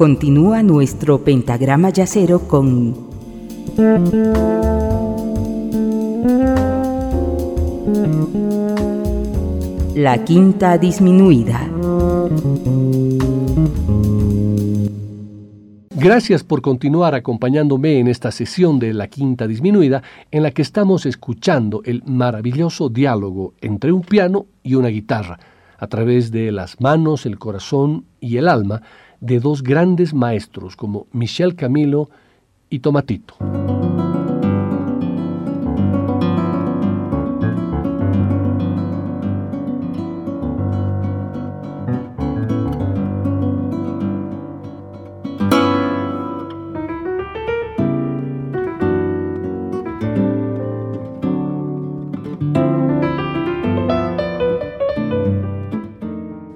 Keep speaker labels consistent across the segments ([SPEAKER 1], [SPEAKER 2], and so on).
[SPEAKER 1] Continúa nuestro pentagrama yacero con la quinta disminuida.
[SPEAKER 2] Gracias por continuar acompañándome en esta sesión de La Quinta Disminuida en la que estamos escuchando el maravilloso diálogo entre un piano y una guitarra, a través de las manos, el corazón y el alma de dos grandes maestros como Michel Camilo y Tomatito.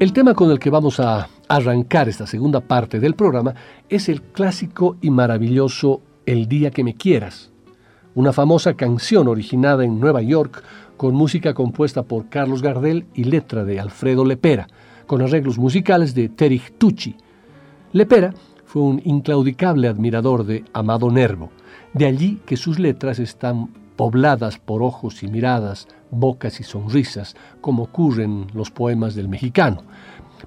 [SPEAKER 2] El tema con el que vamos a arrancar esta segunda parte del programa es el clásico y maravilloso El día que me quieras, una famosa canción originada en Nueva York con música compuesta por Carlos Gardel y letra de Alfredo Lepera, con arreglos musicales de Terry Tucci. Lepera fue un inclaudicable admirador de Amado Nervo, de allí que sus letras están pobladas por ojos y miradas, bocas y sonrisas, como ocurren los poemas del mexicano.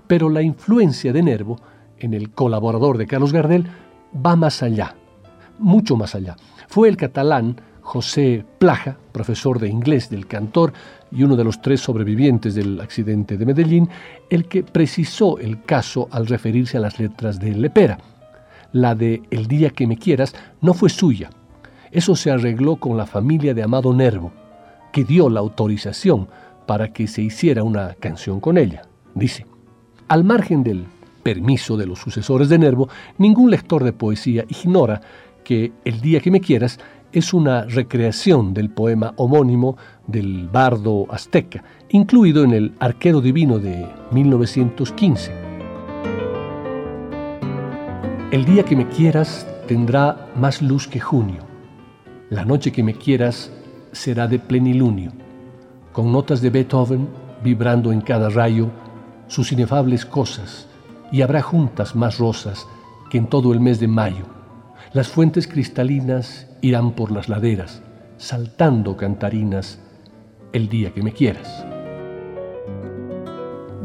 [SPEAKER 2] Pero la influencia de Nervo en el colaborador de Carlos Gardel va más allá, mucho más allá. Fue el catalán José Plaja, profesor de inglés del cantor y uno de los tres sobrevivientes del accidente de Medellín, el que precisó el caso al referirse a las letras de Lepera. La de El día que me quieras no fue suya, eso se arregló con la familia de Amado Nervo, que dio la autorización para que se hiciera una canción con ella. Dice, al margen del permiso de los sucesores de Nervo, ningún lector de poesía ignora que El día que me quieras es una recreación del poema homónimo del bardo azteca, incluido en el Arquero Divino de 1915. El día que me quieras tendrá más luz que junio la noche que me quieras será de plenilunio, con notas de Beethoven vibrando en cada rayo sus inefables cosas, y habrá juntas más rosas que en todo el mes de mayo. Las fuentes cristalinas irán por las laderas, saltando cantarinas el día que me quieras.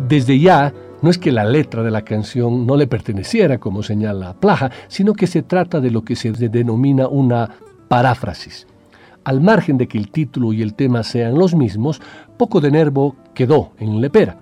[SPEAKER 2] Desde ya, no es que la letra de la canción no le perteneciera, como señala Plaja, sino que se trata de lo que se denomina una paráfrasis. Al margen de que el título y el tema sean los mismos, poco de Nervo quedó en Lepera.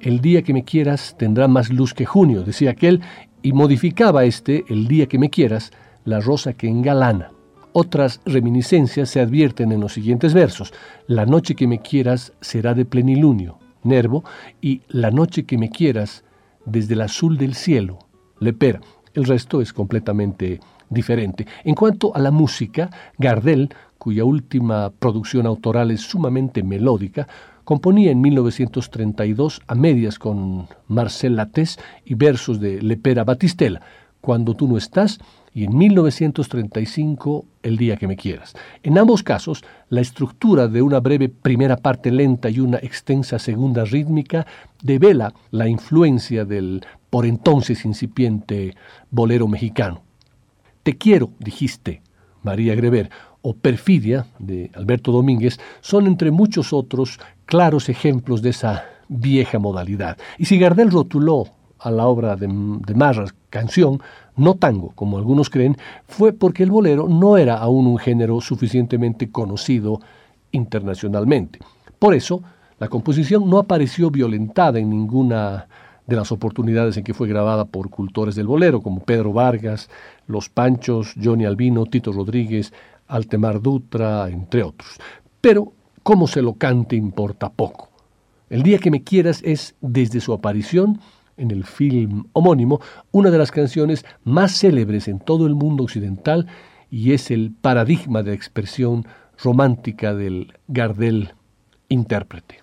[SPEAKER 2] El día que me quieras tendrá más luz que junio, decía aquel, y modificaba este, el día que me quieras, la rosa que engalana. Otras reminiscencias se advierten en los siguientes versos. La noche que me quieras será de plenilunio, Nervo, y la noche que me quieras desde el azul del cielo, Lepera. El resto es completamente diferente. En cuanto a la música, Gardel, cuya última producción autoral es sumamente melódica, componía en 1932 a medias con Marcel Latés y versos de Lepera Batistela, Cuando tú no estás, y en 1935 El día que me quieras. En ambos casos, la estructura de una breve primera parte lenta y una extensa segunda rítmica devela la influencia del por entonces incipiente bolero mexicano. Te quiero, dijiste, María Greber, o Perfidia, de Alberto Domínguez, son entre muchos otros claros ejemplos de esa vieja modalidad. Y si Gardel rotuló a la obra de, de Marras canción, no tango, como algunos creen, fue porque el bolero no era aún un género suficientemente conocido internacionalmente. Por eso, la composición no apareció violentada en ninguna de las oportunidades en que fue grabada por cultores del bolero, como Pedro Vargas, Los Panchos, Johnny Albino, Tito Rodríguez, Altemar Dutra, entre otros. Pero cómo se lo cante importa poco. El día que me quieras es, desde su aparición en el film homónimo, una de las canciones más célebres en todo el mundo occidental y es el paradigma de expresión romántica del Gardel intérprete.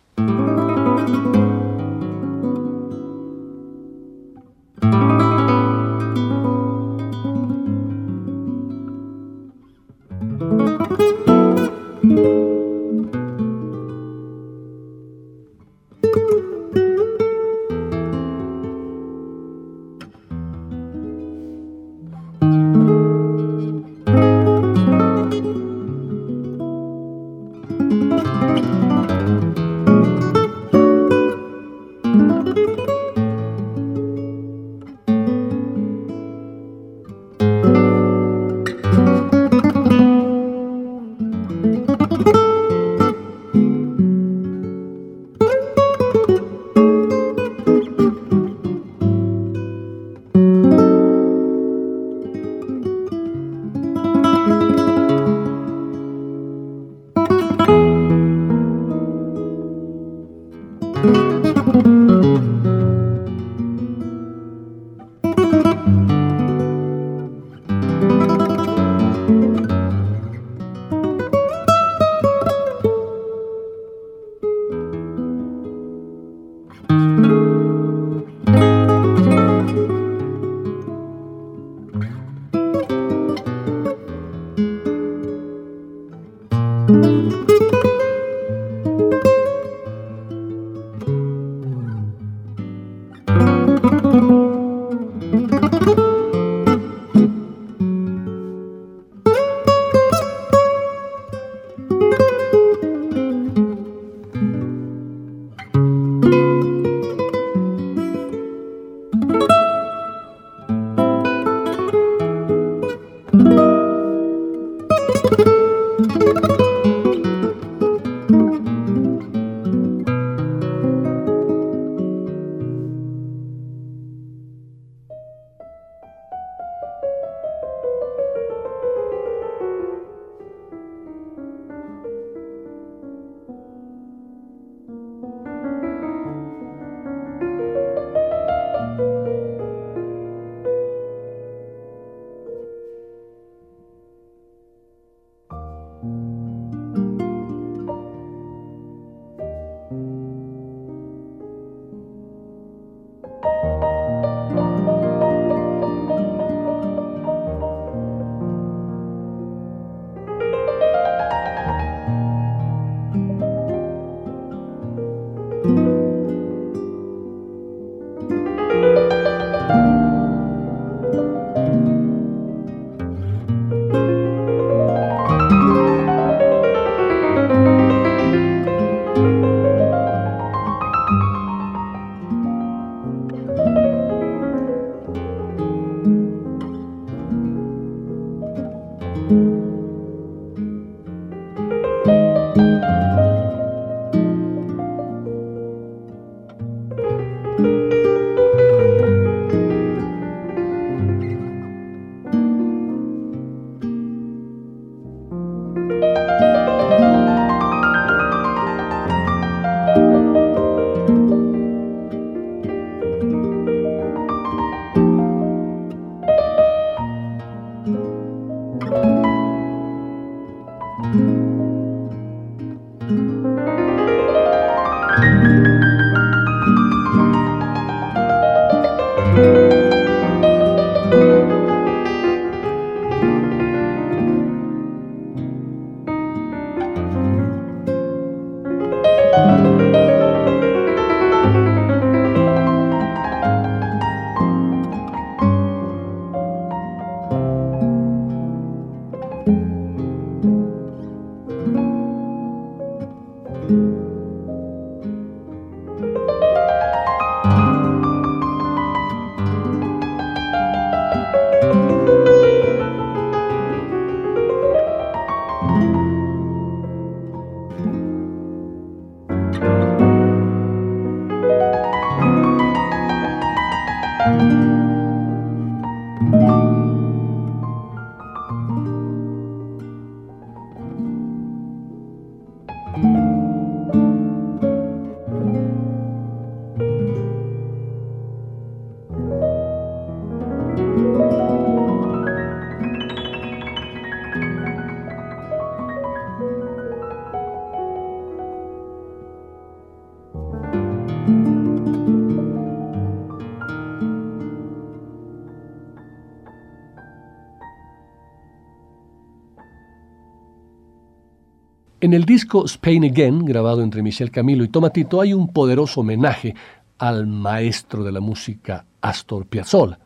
[SPEAKER 2] En el disco Spain Again, grabado entre Michel Camilo y Tomatito, hay un poderoso homenaje al maestro de la música Astor Piazzolla,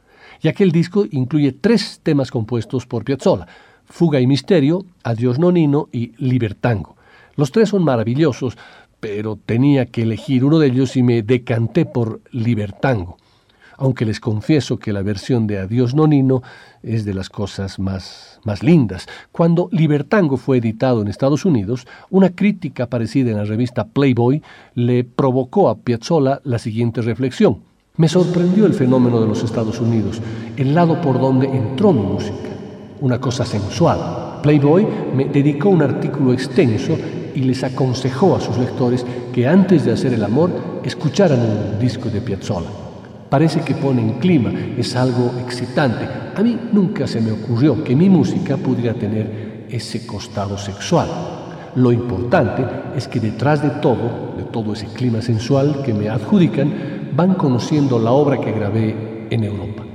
[SPEAKER 2] ya que el disco incluye tres temas compuestos por Piazzolla, Fuga y Misterio, Adiós Nonino y Libertango. Los tres son maravillosos, pero tenía que elegir uno de ellos y me decanté por Libertango aunque les confieso que la versión de Adiós Nonino es de las cosas más, más lindas. Cuando Libertango fue editado en Estados Unidos, una crítica aparecida en la revista Playboy le provocó a Piazzolla la siguiente reflexión. Me sorprendió el fenómeno de los Estados Unidos, el lado por donde entró mi música, una cosa sensual. Playboy me dedicó un artículo extenso y les aconsejó a sus lectores que antes de hacer el amor escucharan un disco de Piazzolla. Parece que pone en clima, es algo excitante. A mí nunca se me ocurrió que mi música pudiera tener ese costado sexual. Lo importante es que detrás de todo, de todo ese clima sensual que me adjudican, van conociendo la obra que grabé en Europa.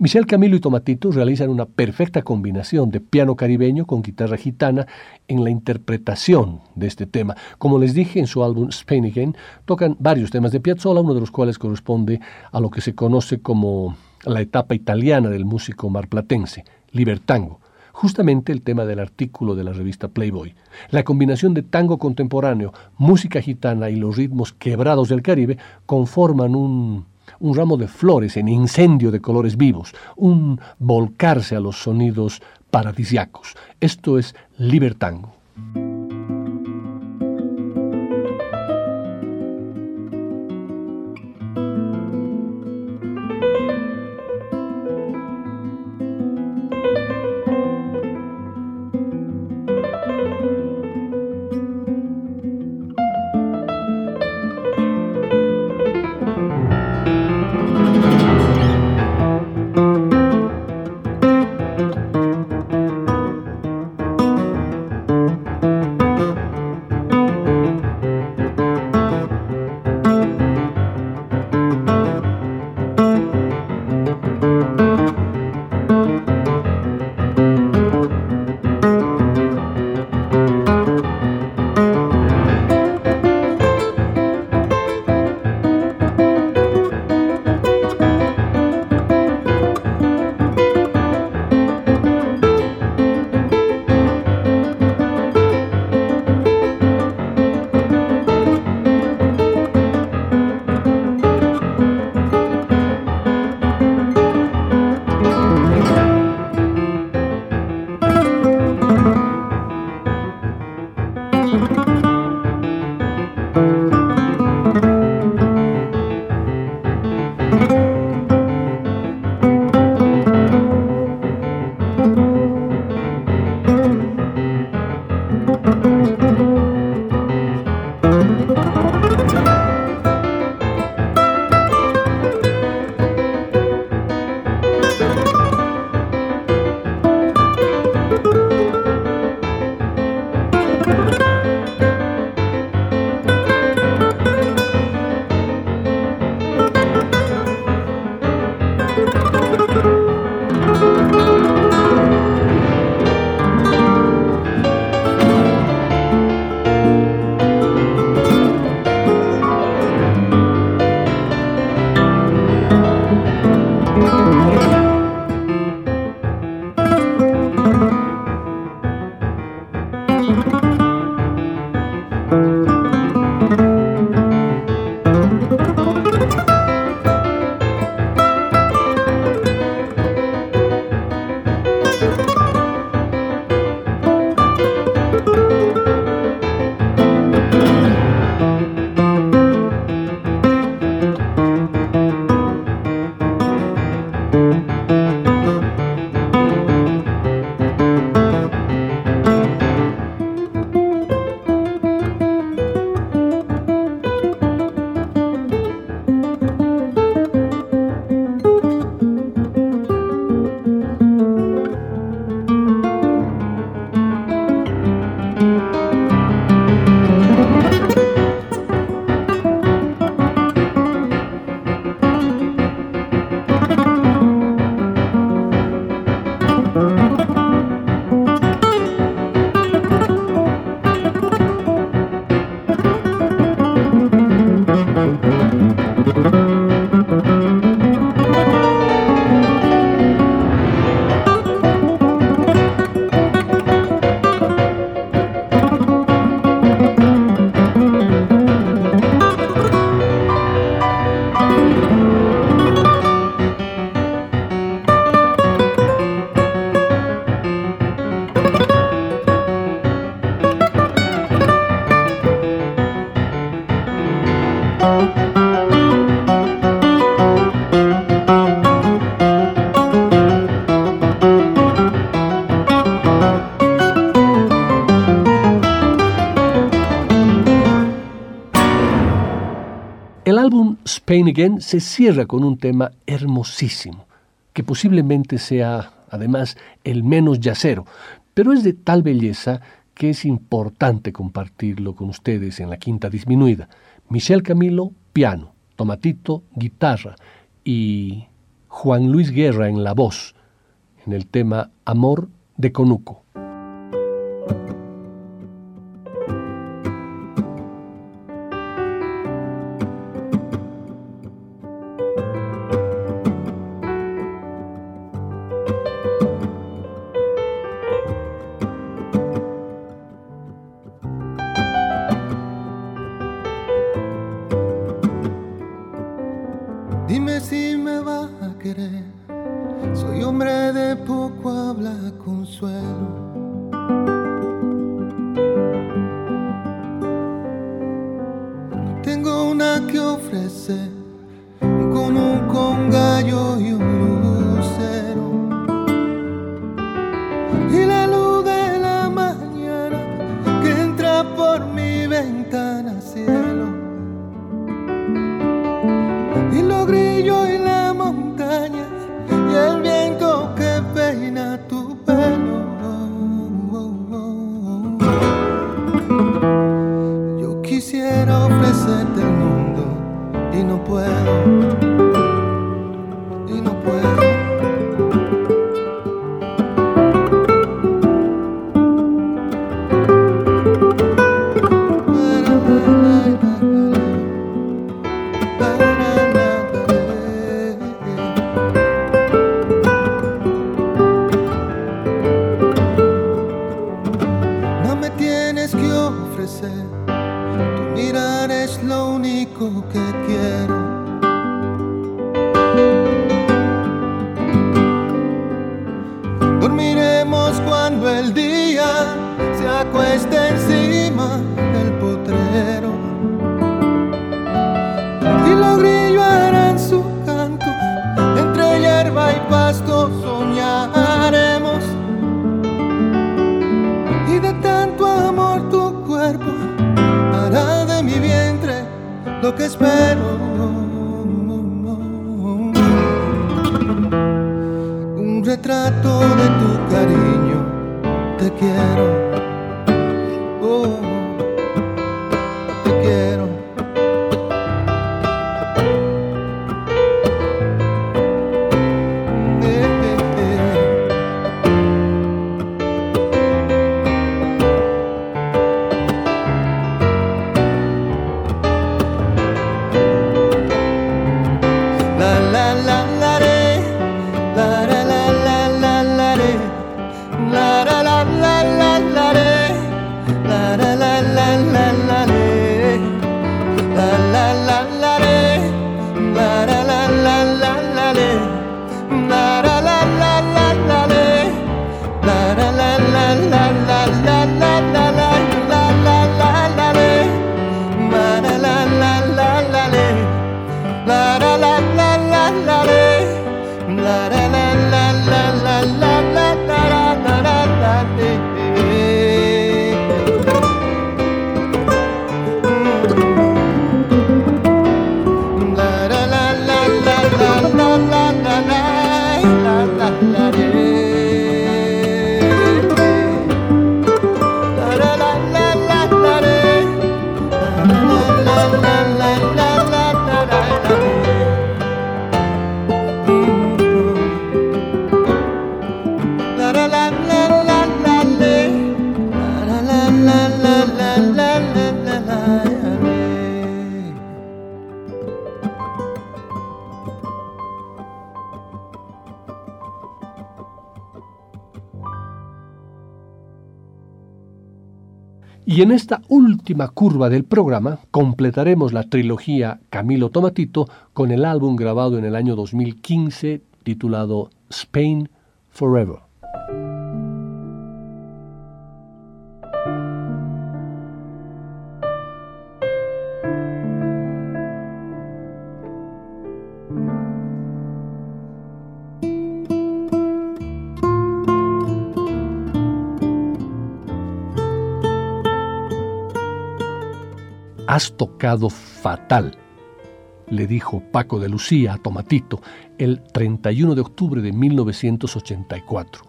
[SPEAKER 2] Michel Camilo y Tomatito realizan una perfecta combinación de piano caribeño con guitarra gitana en la interpretación de este tema. Como les dije en su álbum Spain Again, tocan varios temas de Piazzolla, uno de los cuales corresponde a lo que se conoce como la etapa italiana del músico marplatense, Libertango justamente el tema del artículo de la revista Playboy. La combinación de tango contemporáneo, música gitana y los ritmos quebrados del Caribe conforman un un ramo de flores en incendio de colores vivos, un volcarse a los sonidos paradisiacos. Esto es libertango. Again se cierra con un tema hermosísimo, que posiblemente sea además el menos yacero, pero es de tal belleza que es importante compartirlo con ustedes en la quinta disminuida. Michel Camilo, piano, Tomatito, guitarra y
[SPEAKER 3] Juan Luis Guerra en la voz, en el tema Amor de Conuco. Y en esta última curva del programa completaremos la trilogía Camilo Tomatito con el álbum grabado en el año 2015 titulado Spain Forever. Tocado fatal, le dijo Paco de Lucía a Tomatito el 31 de octubre de 1984.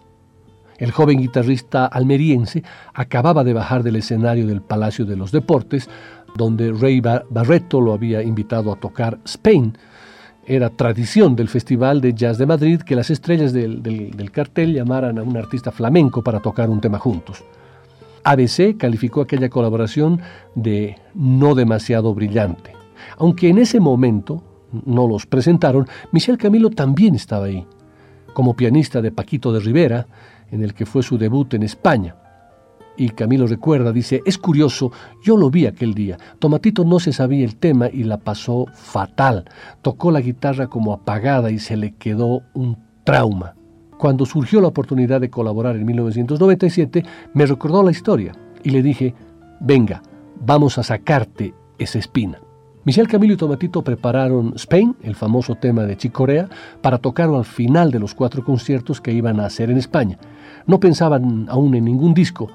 [SPEAKER 3] El joven guitarrista almeriense acababa de bajar del escenario del Palacio de los Deportes, donde Ray Barreto lo había invitado a tocar Spain,
[SPEAKER 2] era tradición del Festival de Jazz de Madrid que las estrellas del, cartel llamaran a un artista flamenco para tocar un tema juntos. ABC calificó aquella colaboración de no demasiado brillante. Aunque en ese momento no los presentaron, Michel Camilo también estaba ahí, como pianista de Paquito de Rivera, en el que fue su debut en España. Y Camilo recuerda, dice, es curioso, yo lo vi aquel día. Tomatito no se sabía el tema y la pasó fatal. Tocó la guitarra como apagada y se le quedó un trauma. Cuando surgió la oportunidad de colaborar en 1997, me recordó la historia y le dije, venga, vamos a sacarte esa espina. Michel Camilo y Tomatito prepararon Spain, el famoso tema de Chicorea, para tocarlo al final de los cuatro conciertos que iban a hacer en España. No pensaban aún en ningún disco.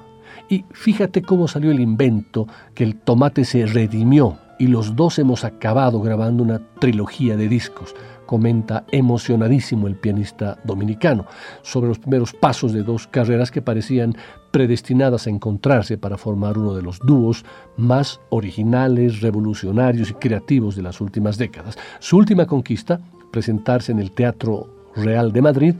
[SPEAKER 2] Y fíjate cómo salió el invento, que el tomate se redimió y los dos hemos acabado grabando una trilogía de discos comenta emocionadísimo el pianista dominicano sobre los primeros pasos de dos carreras que parecían predestinadas a encontrarse para formar uno de los dúos más originales, revolucionarios y creativos de las últimas décadas. Su última conquista, presentarse en el Teatro Real de Madrid,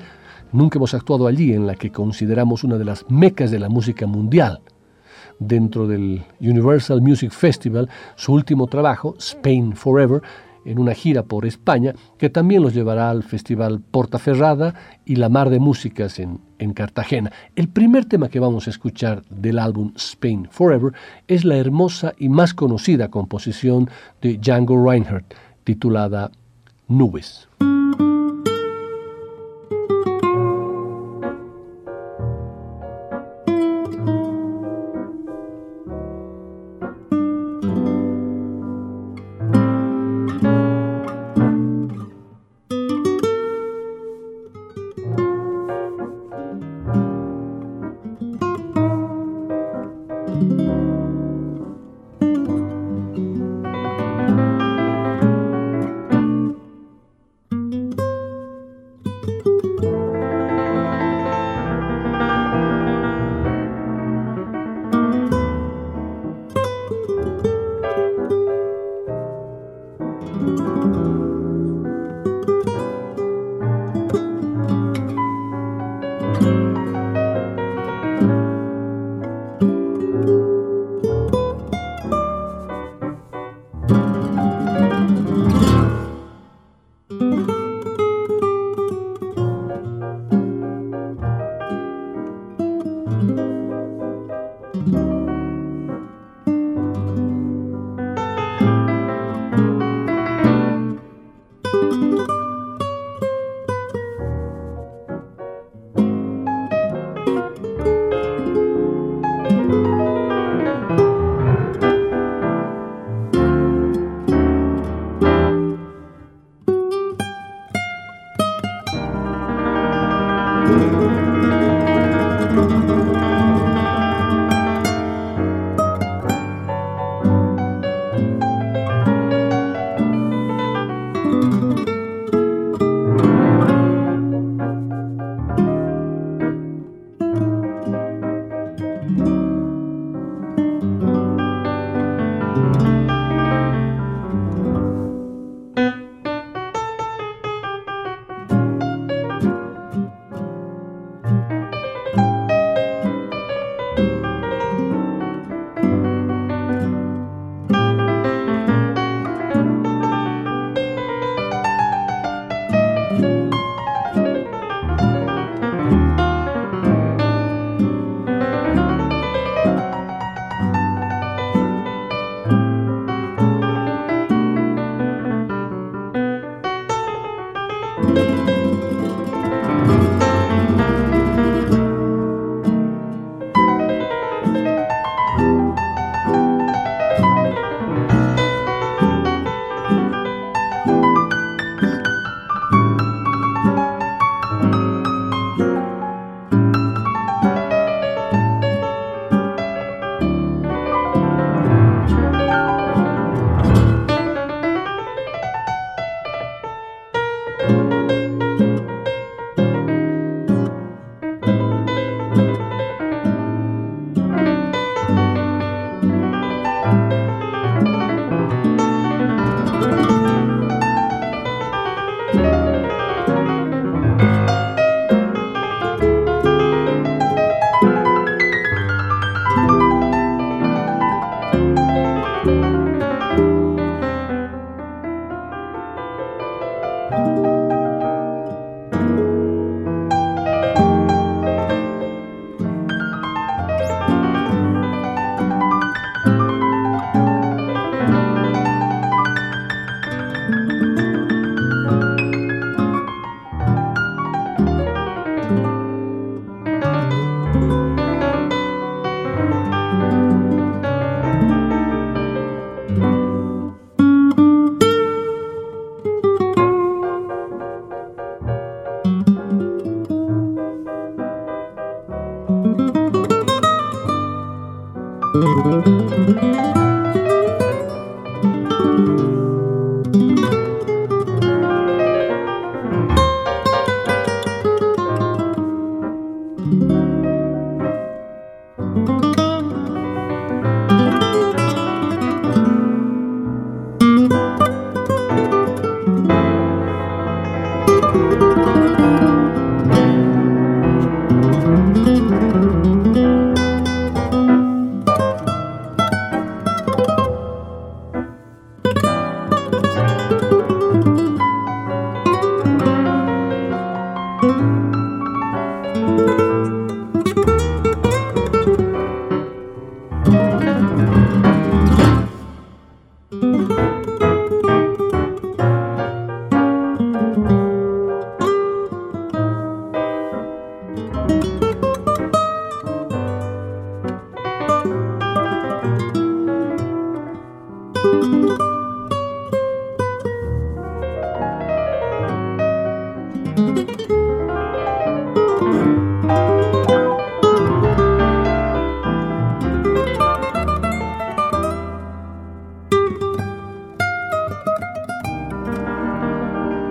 [SPEAKER 2] nunca hemos actuado allí, en la que consideramos una de las mecas de la música mundial. Dentro del Universal Music Festival, su último trabajo, Spain Forever, en una gira por España que también los llevará al Festival Portaferrada y la Mar de Músicas en, en Cartagena. El primer tema que vamos a escuchar del álbum Spain Forever es la hermosa y más conocida composición de Django Reinhardt titulada Nubes.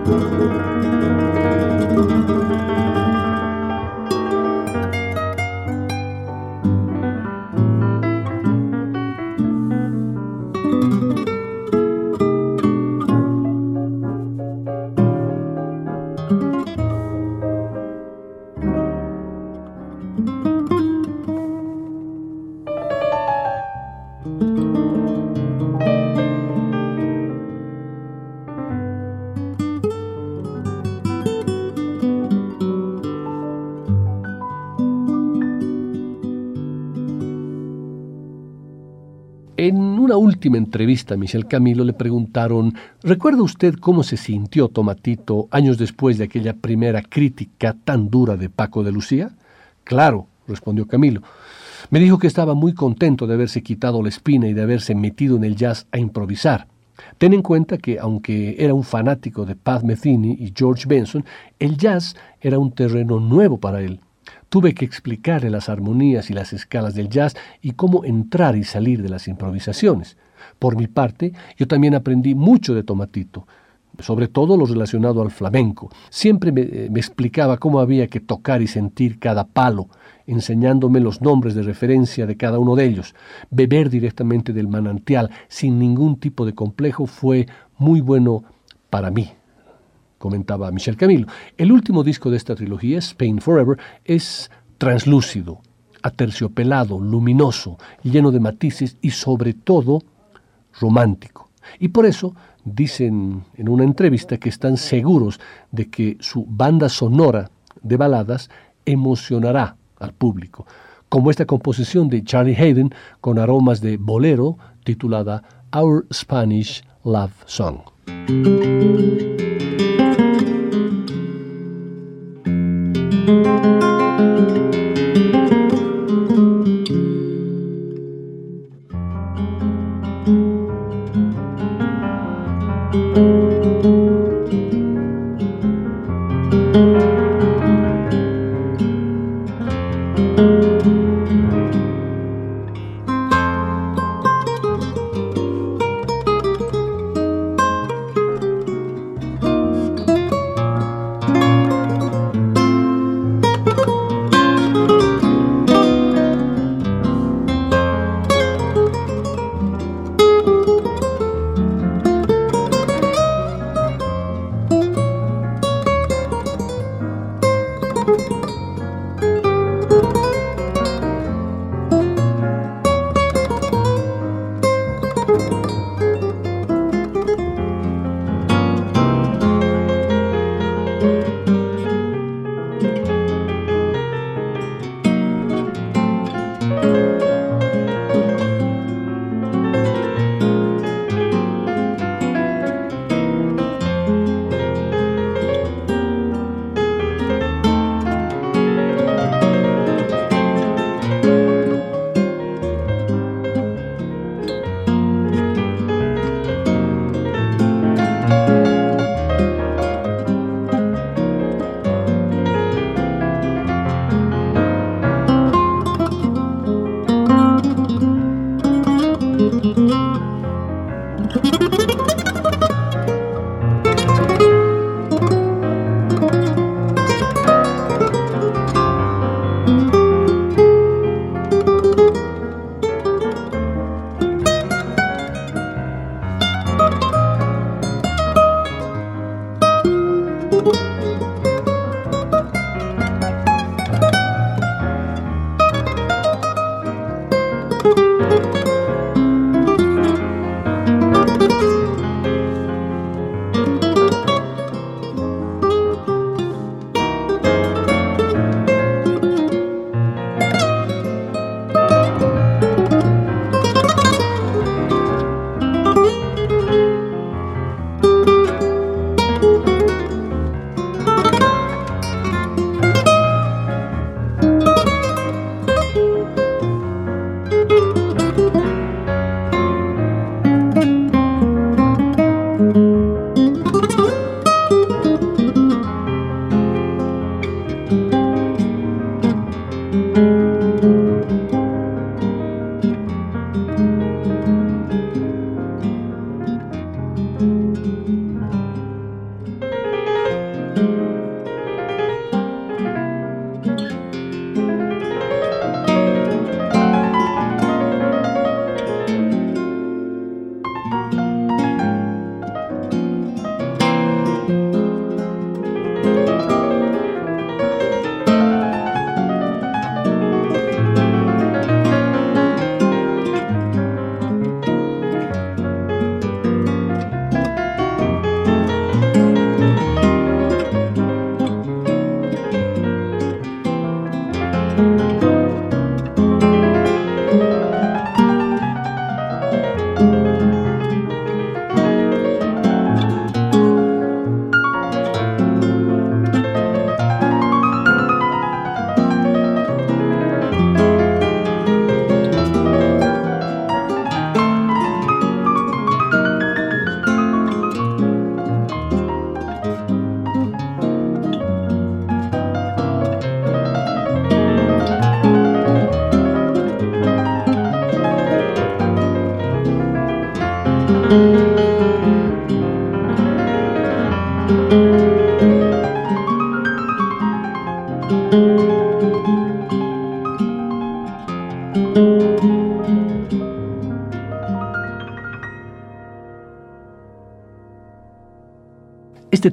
[SPEAKER 2] Thank you. Entrevista a Michel Camilo le preguntaron, ¿recuerda usted cómo se sintió Tomatito años después de aquella primera crítica tan dura de Paco de Lucía? Claro, respondió Camilo. Me dijo que estaba muy contento de haberse quitado la espina y de haberse metido en el jazz a improvisar. Ten en cuenta que, aunque era un fanático de Pat Metheny y George Benson, el jazz era un terreno nuevo para él. Tuve que explicarle las armonías y las escalas del jazz y cómo entrar y salir de las improvisaciones. Por mi parte, yo también aprendí mucho de Tomatito, sobre todo lo relacionado al flamenco. Siempre me, eh, me, explicaba cómo había que tocar y sentir cada palo, enseñándome los nombres de referencia de cada uno de ellos. Beber directamente del manantial sin ningún tipo de complejo fue muy bueno para mí, comentaba Michel Camilo. El último disco de esta trilogía, Spain Forever, es translúcido, aterciopelado, luminoso, lleno de matices y sobre todo romántico. Y por eso dicen en una entrevista que están seguros de que su banda sonora de baladas emocionará al público, como esta composición de Charlie Hayden con aromas de bolero titulada Our Spanish Love Song.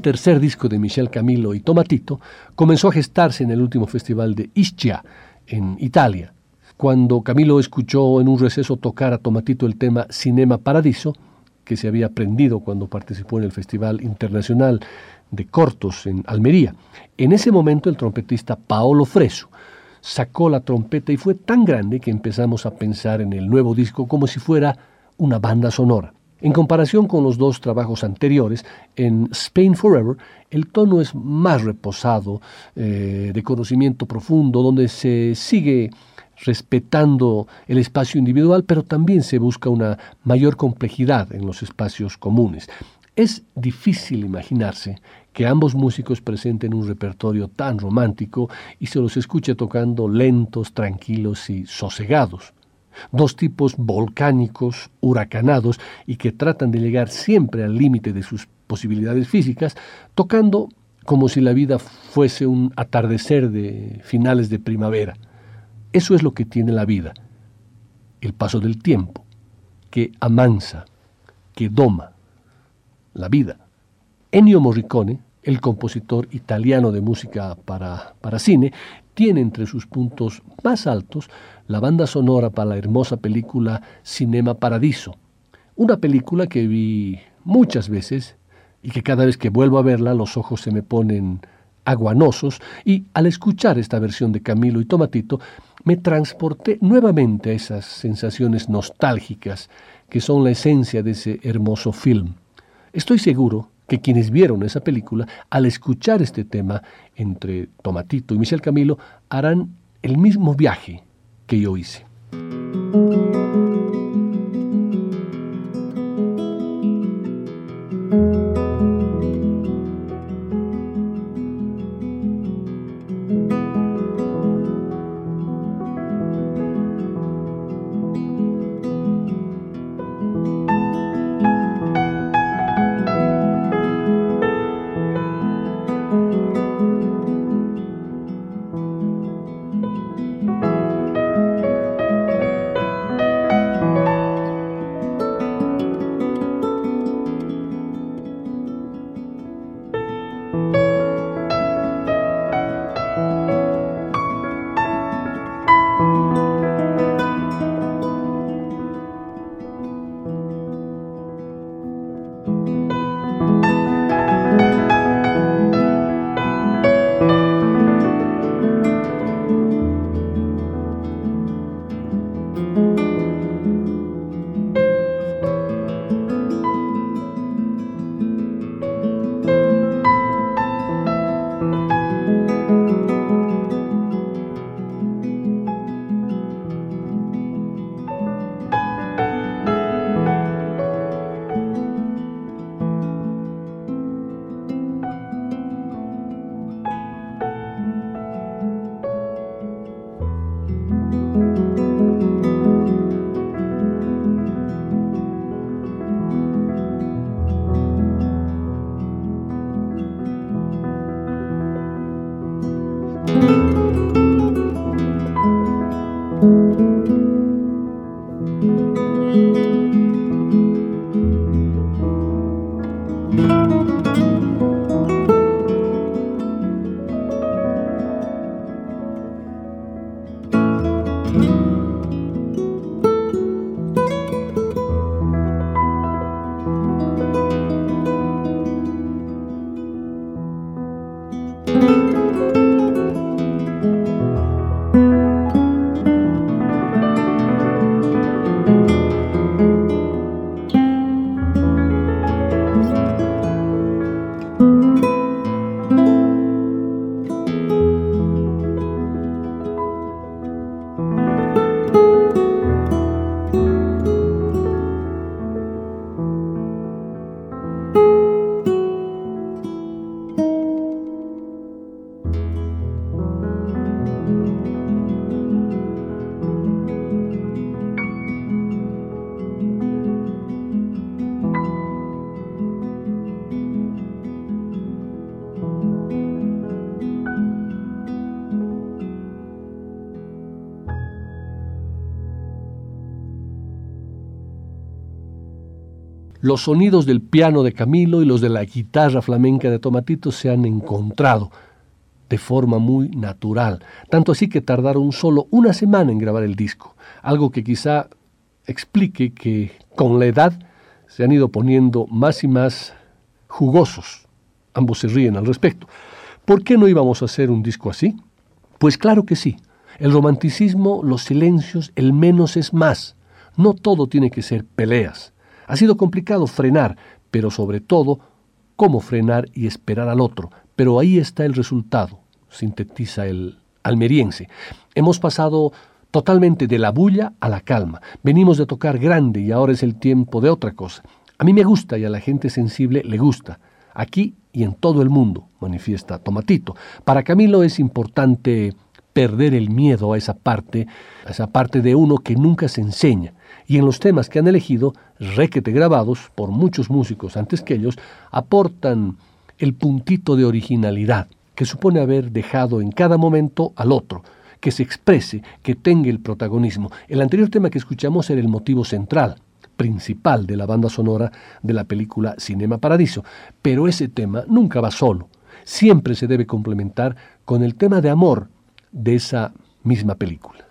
[SPEAKER 2] Tercer disco de Michel Camilo y Tomatito comenzó a gestarse en el último festival de Ischia, en Italia. Cuando Camilo escuchó en un receso tocar a Tomatito el tema Cinema Paradiso, que se había aprendido cuando participó en el Festival Internacional de Cortos en Almería. En ese momento el trompetista Paolo Freso sacó la trompeta y fue tan grande que empezamos a pensar en el nuevo disco como si fuera una banda sonora. En comparación con los dos trabajos anteriores, en Spain Forever el tono es más reposado, eh, de conocimiento profundo, donde se sigue respetando el espacio individual, pero también se busca una mayor complejidad en los espacios comunes. Es difícil imaginarse que ambos músicos presenten un repertorio tan romántico y se los escuche tocando lentos, tranquilos y sosegados. Dos tipos volcánicos, huracanados y que tratan de llegar siempre al límite de sus posibilidades físicas, tocando como si la vida fuese un atardecer de finales de primavera. Eso es lo que tiene la vida, el paso del tiempo, que amansa, que doma la vida. Ennio Morricone, el compositor italiano de música para, para cine, tiene entre sus puntos más altos la banda sonora para la hermosa película Cinema Paradiso, una película que vi muchas veces y que cada vez que vuelvo a verla los ojos se me ponen aguanosos y al escuchar esta versión de Camilo y Tomatito me transporté nuevamente a esas sensaciones nostálgicas que son la esencia de ese hermoso film. Estoy seguro que quienes vieron esa película, al escuchar este tema entre Tomatito y Michel Camilo, harán el mismo viaje que yo hice. Los sonidos del piano de Camilo y los de la guitarra flamenca de Tomatito se han encontrado de forma muy natural, tanto así que tardaron solo una semana en grabar el disco, algo que quizá explique que con la edad se han ido poniendo más y más jugosos. Ambos se ríen al respecto. ¿Por qué no íbamos a hacer un disco así? Pues claro que sí. El romanticismo, los silencios, el menos es más. No todo tiene que ser peleas. Ha sido complicado frenar, pero sobre todo, cómo frenar y esperar al otro. Pero ahí está el resultado, sintetiza el almeriense. Hemos pasado totalmente de la bulla a la calma. Venimos de tocar grande y ahora es el tiempo de otra cosa. A mí me gusta y a la gente sensible le gusta. Aquí y en todo el mundo, manifiesta Tomatito. Para Camilo es importante perder el miedo a esa parte, a esa parte de uno que nunca se enseña. Y en los temas que han elegido, requete grabados por muchos músicos antes que ellos, aportan el puntito de originalidad que supone haber dejado en cada momento al otro, que se exprese, que tenga el protagonismo. El anterior tema que escuchamos era el motivo central, principal de la banda sonora de la película Cinema Paradiso, pero ese tema nunca va solo, siempre se debe complementar con el tema de amor de esa misma película.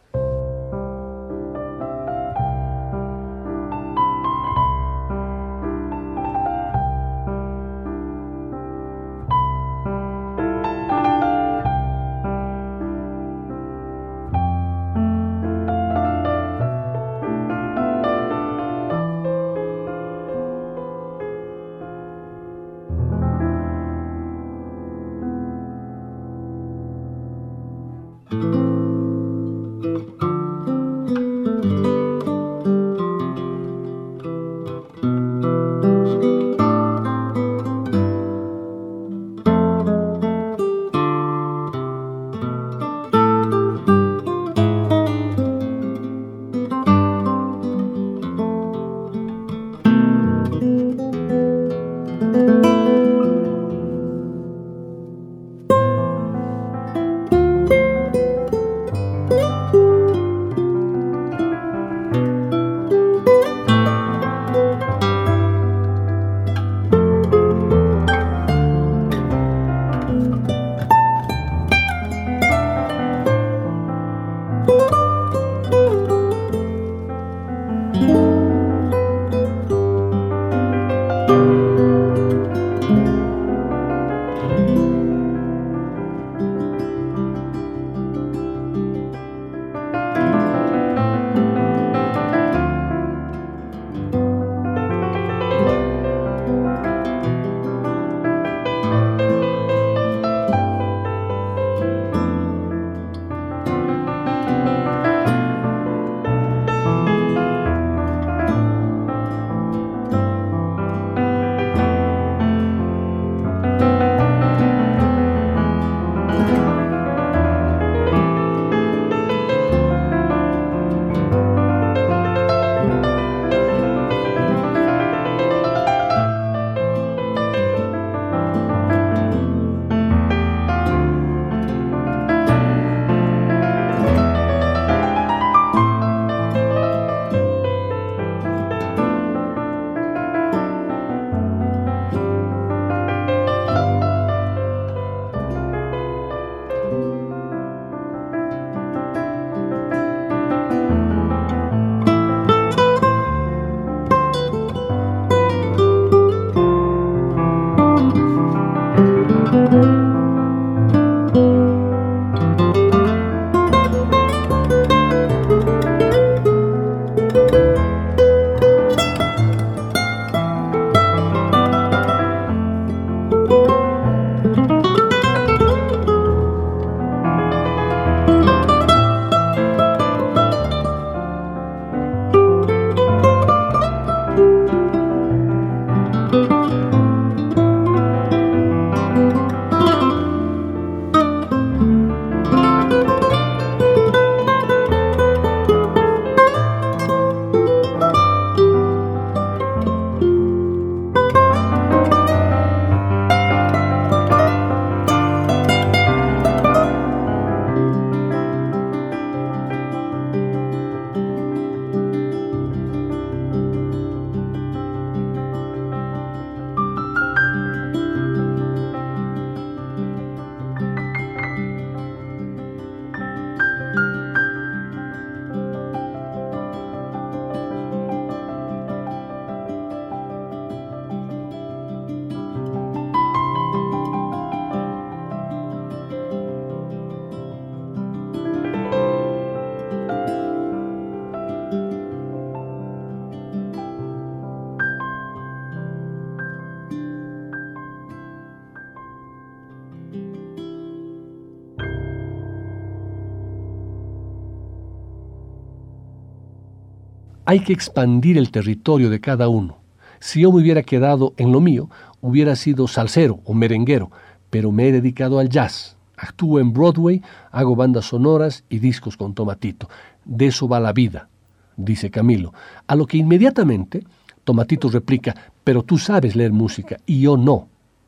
[SPEAKER 2] Hay que expandir el territorio de cada uno. Si yo me hubiera quedado en lo mío, hubiera sido salsero o merenguero, pero me he dedicado al jazz. Actúo en Broadway, hago bandas sonoras y discos con Tomatito. De eso va la vida, dice Camilo. A lo que inmediatamente Tomatito replica, pero tú sabes leer música y yo no.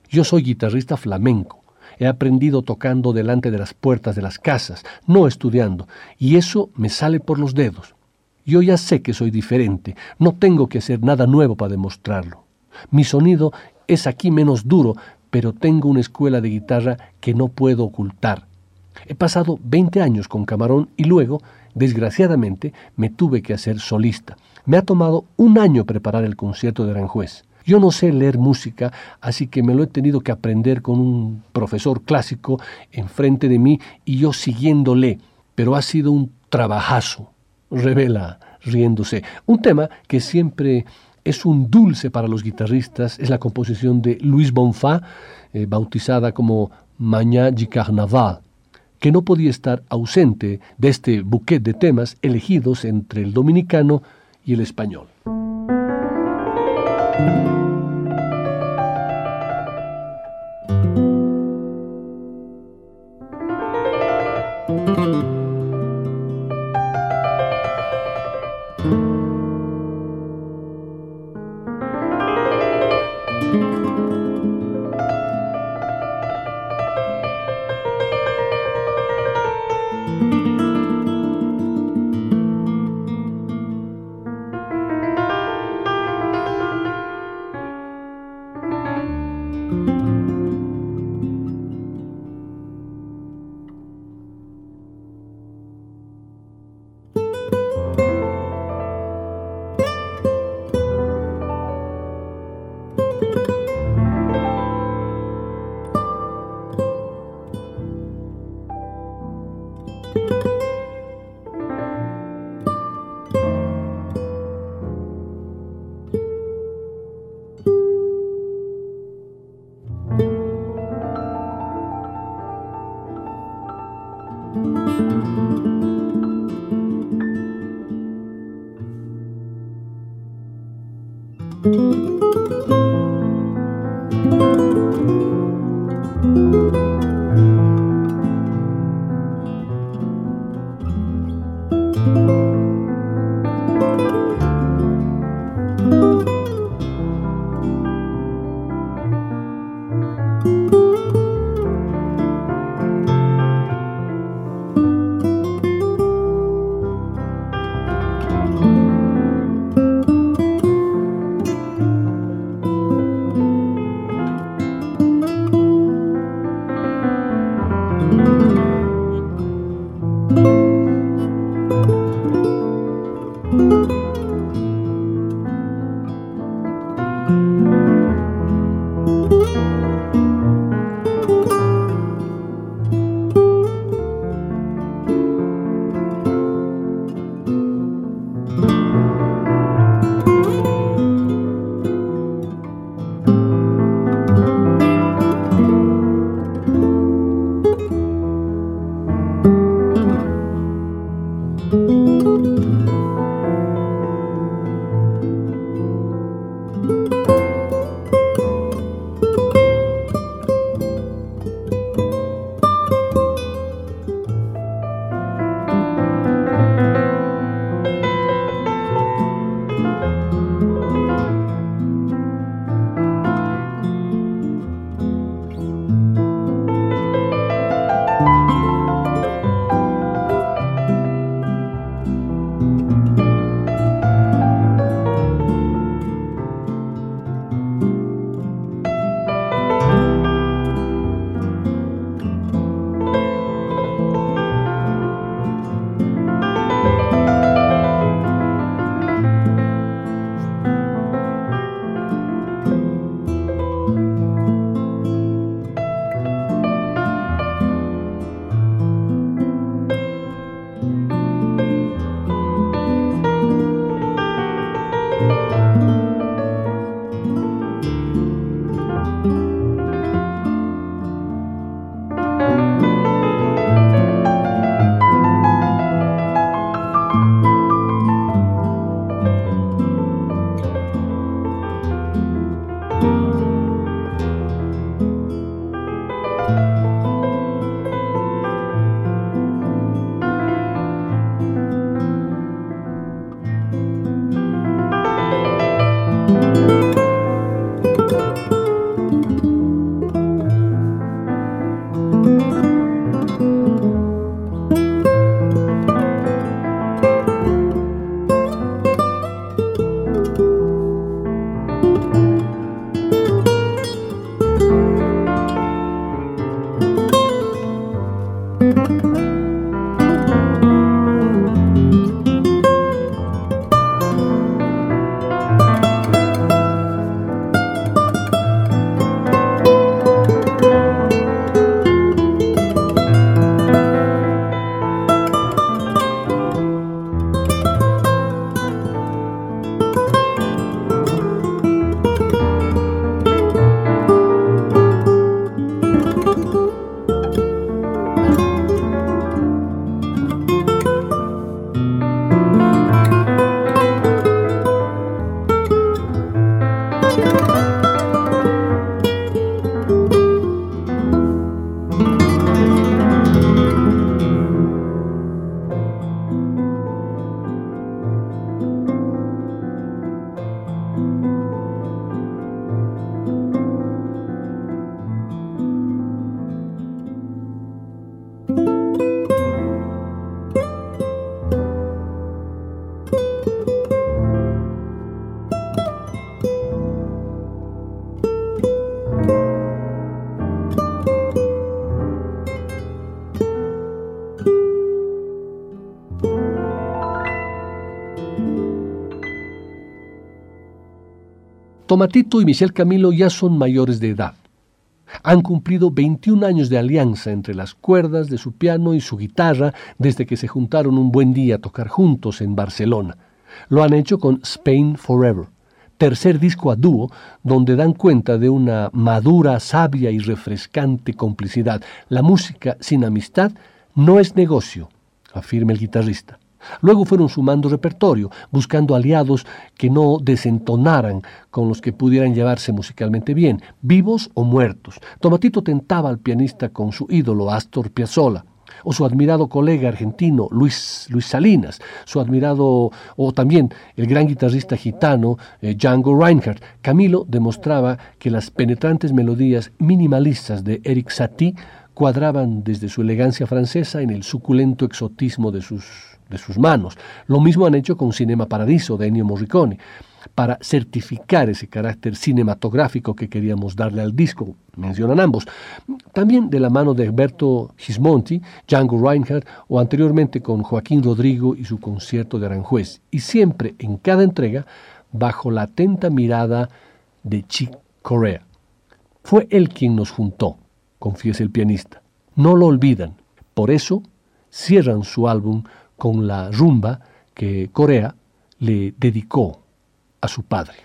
[SPEAKER 2] Yo soy guitarrista flamenco. He aprendido tocando delante de las puertas de las casas, no estudiando, y eso me sale por los dedos. Yo ya sé que soy diferente, no tengo que hacer nada nuevo para demostrarlo. Mi sonido es aquí menos duro, pero tengo una escuela de guitarra que no puedo ocultar. He pasado 20 años con Camarón y luego, desgraciadamente, me tuve que hacer solista. Me ha tomado un año preparar el concierto de Aranjuez. Yo no sé leer música, así que me lo he tenido que aprender con un profesor clásico enfrente de mí y yo siguiéndole, pero ha sido un trabajazo, revela riéndose. Un tema que siempre es un dulce para los guitarristas, es la composición de Luis Bonfá, eh, bautizada como Mañá de Carnaval, que no podía estar ausente de este buquet de temas elegidos entre el dominicano y el español. Tomatito y Michel Camilo ya son mayores de edad. Han cumplido 21 años de alianza entre las cuerdas de su piano y su guitarra desde que se juntaron un buen día a tocar juntos en Barcelona. Lo han hecho con Spain Forever, tercer disco a dúo donde dan cuenta de una madura, sabia y refrescante complicidad. La música sin amistad no es negocio, afirma el guitarrista. Luego fueron sumando repertorio, buscando aliados que no desentonaran con los que pudieran llevarse musicalmente bien, vivos o muertos. Tomatito tentaba al pianista con su ídolo Astor Piazzolla o su admirado colega argentino Luis, Luis Salinas, su admirado, o también el gran guitarrista gitano eh, Django Reinhardt. Camilo demostraba que las penetrantes melodías minimalistas de Eric Satie cuadraban desde su elegancia francesa en el suculento exotismo de sus de sus manos. Lo mismo han hecho con Cinema Paradiso de Ennio Morricone, para certificar ese carácter cinematográfico que queríamos darle al disco, mencionan ambos. También de la mano de Alberto Gismonti, Django Reinhardt o anteriormente con Joaquín Rodrigo y su concierto de Aranjuez. Y siempre en cada entrega bajo la atenta mirada de Chick Corea. Fue él quien nos juntó, confiesa el pianista. No lo olvidan. Por eso cierran su álbum con la rumba que Corea le dedicó a su padre.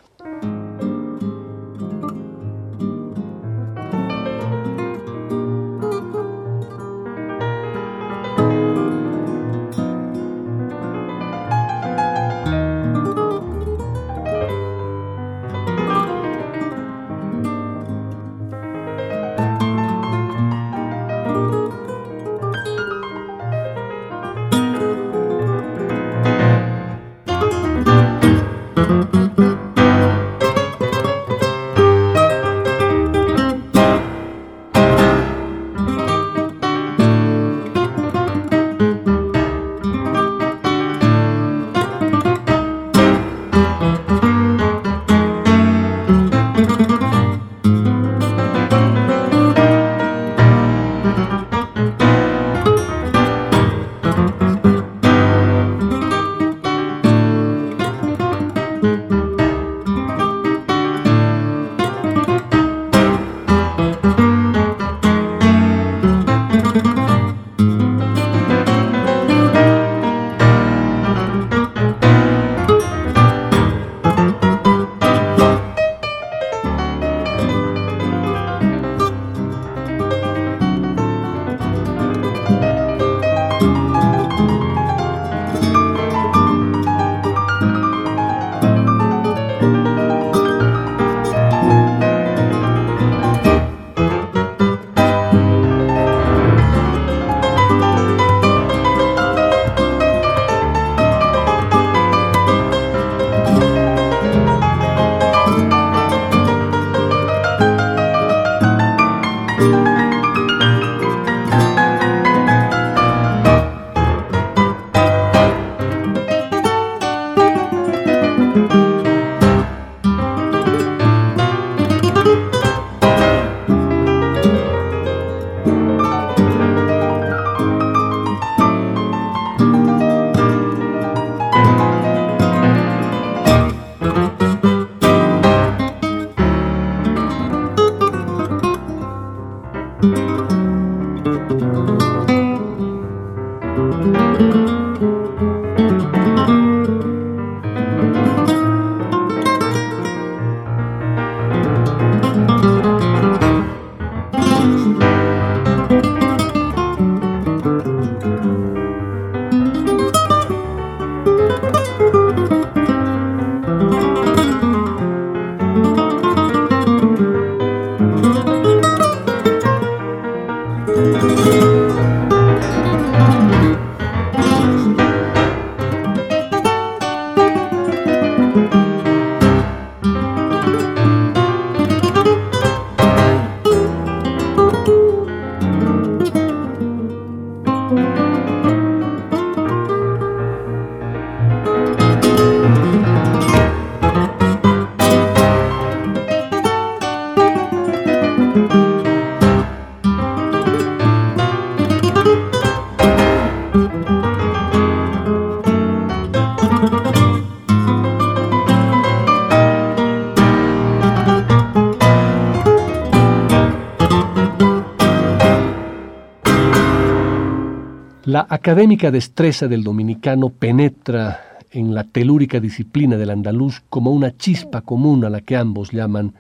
[SPEAKER 2] Académica destreza del dominicano penetra en la telúrica disciplina del andaluz como una chispa común a la que ambos llaman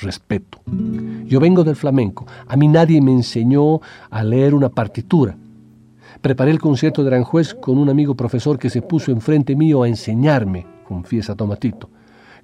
[SPEAKER 2] respeto. Yo vengo del flamenco. A mí nadie me enseñó a leer una partitura. Preparé el concierto de Aranjuez con un amigo profesor que se puso enfrente mío a enseñarme, confiesa Tomatito.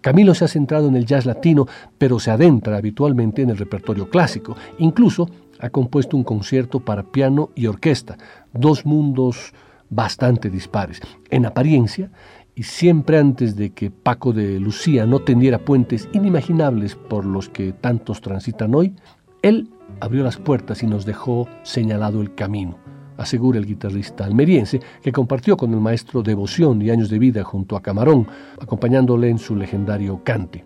[SPEAKER 2] Camilo se ha centrado en el jazz latino, pero se adentra habitualmente en el repertorio clásico. Incluso ha compuesto un concierto para piano y orquesta, dos mundos bastante dispares. En apariencia, y siempre antes de que Paco de Lucía no tendiera puentes inimaginables por los que tantos transitan hoy, él abrió las puertas y nos dejó señalado el camino, asegura el guitarrista almeriense, que compartió con el maestro devoción y años de vida junto a Camarón, acompañándole en su legendario cante.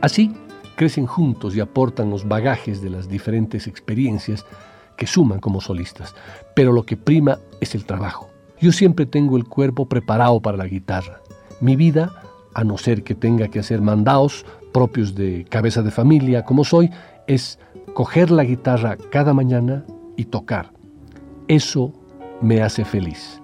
[SPEAKER 2] Así, crecen juntos y aportan los bagajes de las diferentes experiencias que suman como solistas, pero lo que prima es el trabajo yo siempre tengo el cuerpo preparado para la guitarra. Mi vida, a no ser que tenga que hacer mandados propios de cabeza de familia como soy, es coger la guitarra cada mañana y tocar. Eso me hace feliz.